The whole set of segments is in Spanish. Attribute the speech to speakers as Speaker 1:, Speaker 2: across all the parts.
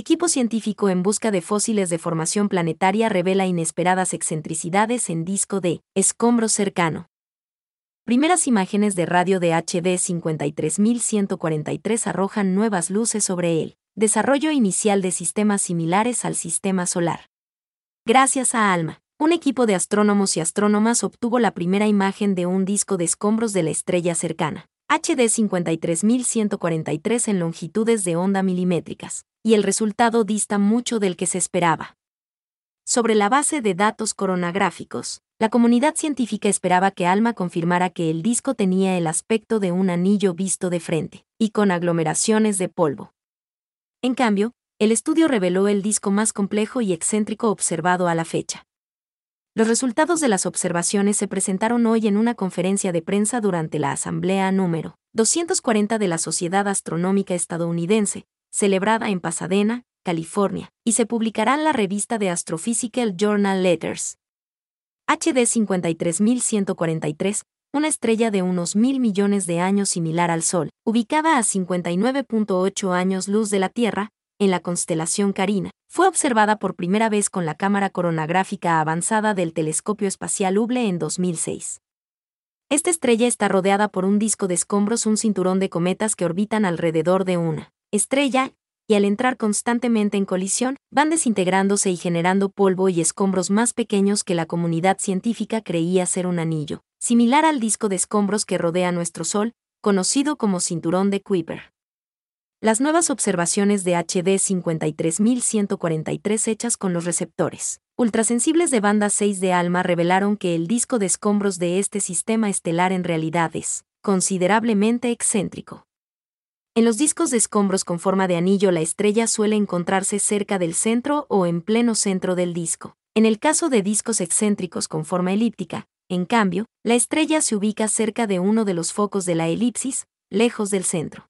Speaker 1: Equipo científico en busca de fósiles de formación planetaria revela inesperadas excentricidades en disco de escombro cercano. Primeras imágenes de radio de HD 53143 arrojan nuevas luces sobre él. Desarrollo inicial de sistemas similares al sistema solar. Gracias a ALMA, un equipo de astrónomos y astrónomas obtuvo la primera imagen de un disco de escombros de la estrella cercana, HD 53143 en longitudes de onda milimétricas, y el resultado dista mucho del que se esperaba. Sobre la base de datos coronagráficos, la comunidad científica esperaba que ALMA confirmara que el disco tenía el aspecto de un anillo visto de frente, y con aglomeraciones de polvo. En cambio, el estudio reveló el disco más complejo y excéntrico observado a la fecha. Los resultados de las observaciones se presentaron hoy en una conferencia de prensa durante la Asamblea número 240 de la Sociedad Astronómica Estadounidense, celebrada en Pasadena, California, y se publicará en la revista de Astrophysical Journal Letters. HD 53143, una estrella de unos mil millones de años similar al Sol, ubicada a 59.8 años luz de la Tierra, en la constelación Carina, fue observada por primera vez con la cámara coronagráfica avanzada del telescopio espacial Hubble en 2006. Esta estrella está rodeada por un disco de escombros, un cinturón de cometas que orbitan alrededor de una estrella, y al entrar constantemente en colisión, van desintegrándose y generando polvo y escombros más pequeños que la comunidad científica creía ser un anillo, similar al disco de escombros que rodea nuestro Sol, conocido como cinturón de Kuiper. Las nuevas observaciones de HD 53143 hechas con los receptores ultrasensibles de banda 6 de ALMA revelaron que el disco de escombros de este sistema estelar en realidad es considerablemente excéntrico. En los discos de escombros con forma de anillo la estrella suele encontrarse cerca del centro o en pleno centro del disco. En el caso de discos excéntricos con forma elíptica, en cambio, la estrella se ubica cerca de uno de los focos de la elipsis, lejos del centro.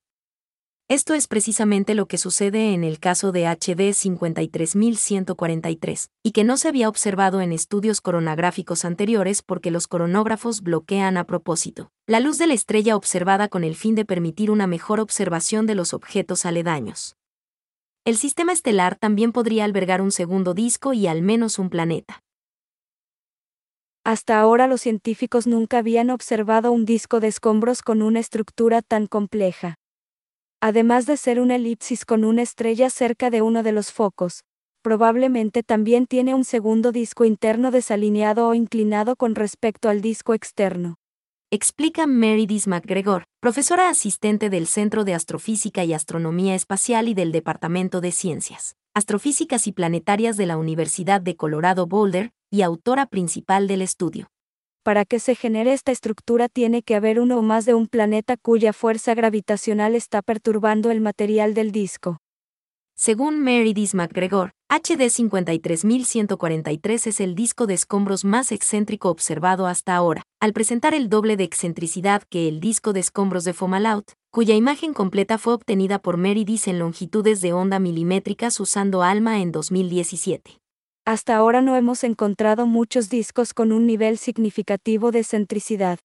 Speaker 1: Esto es precisamente lo que sucede en el caso de HD 53143, y que no se había observado en estudios coronagráficos anteriores porque los coronógrafos bloquean a propósito la luz de la estrella observada con el fin de permitir una mejor observación de los objetos aledaños. El sistema estelar también podría albergar un segundo disco y al menos un planeta.
Speaker 2: Hasta ahora los científicos nunca habían observado un disco de escombros con una estructura tan compleja. Además de ser una elipsis con una estrella cerca de uno de los focos, probablemente también tiene un segundo disco interno desalineado o inclinado con respecto al disco externo.
Speaker 1: Explica Meredith McGregor, profesora asistente del Centro de Astrofísica y Astronomía Espacial y del Departamento de Ciencias, Astrofísicas y Planetarias de la Universidad de Colorado Boulder, y autora principal del estudio
Speaker 2: para que se genere esta estructura tiene que haber uno o más de un planeta cuya fuerza gravitacional está perturbando el material del disco.
Speaker 1: Según Meredith McGregor, HD 53143 es el disco de escombros más excéntrico observado hasta ahora, al presentar el doble de excentricidad que el disco de escombros de Fomalhaut, cuya imagen completa fue obtenida por Meredith en longitudes de onda milimétricas usando ALMA en 2017.
Speaker 2: Hasta ahora no hemos encontrado muchos discos con un nivel significativo de excentricidad.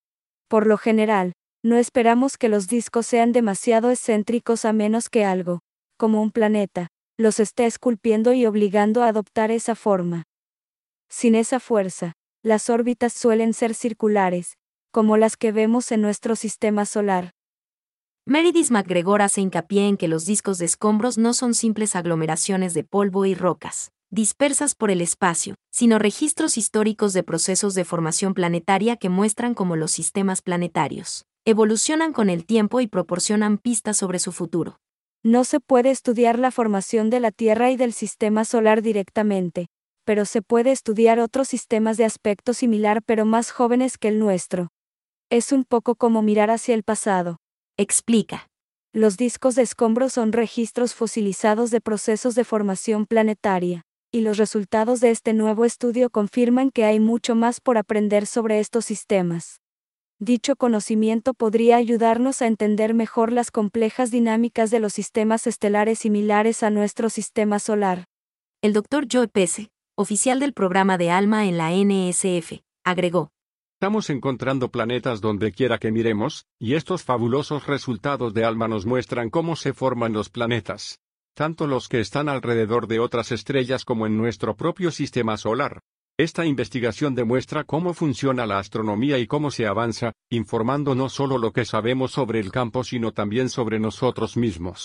Speaker 2: Por lo general, no esperamos que los discos sean demasiado excéntricos a menos que algo, como un planeta, los esté esculpiendo y obligando a adoptar esa forma. Sin esa fuerza, las órbitas suelen ser circulares, como las que vemos en nuestro sistema solar.
Speaker 1: Meredith McGregor hace hincapié en que los discos de escombros no son simples aglomeraciones de polvo y rocas dispersas por el espacio, sino registros históricos de procesos de formación planetaria que muestran cómo los sistemas planetarios evolucionan con el tiempo y proporcionan pistas sobre su futuro.
Speaker 2: No se puede estudiar la formación de la Tierra y del sistema solar directamente, pero se puede estudiar otros sistemas de aspecto similar pero más jóvenes que el nuestro. Es un poco como mirar hacia el pasado.
Speaker 1: Explica.
Speaker 2: Los discos de escombros son registros fosilizados de procesos de formación planetaria y los resultados de este nuevo estudio confirman que hay mucho más por aprender sobre estos sistemas. Dicho conocimiento podría ayudarnos a entender mejor las complejas dinámicas de los sistemas estelares similares a nuestro sistema solar.
Speaker 1: El Dr. Joe Pese, oficial del programa de ALMA en la NSF, agregó.
Speaker 3: Estamos encontrando planetas donde quiera que miremos, y estos fabulosos resultados de ALMA nos muestran cómo se forman los planetas. Tanto los que están alrededor de otras estrellas como en nuestro propio sistema solar. Esta investigación demuestra cómo funciona la astronomía y cómo se avanza, informando no solo lo que sabemos sobre el campo sino también sobre nosotros mismos.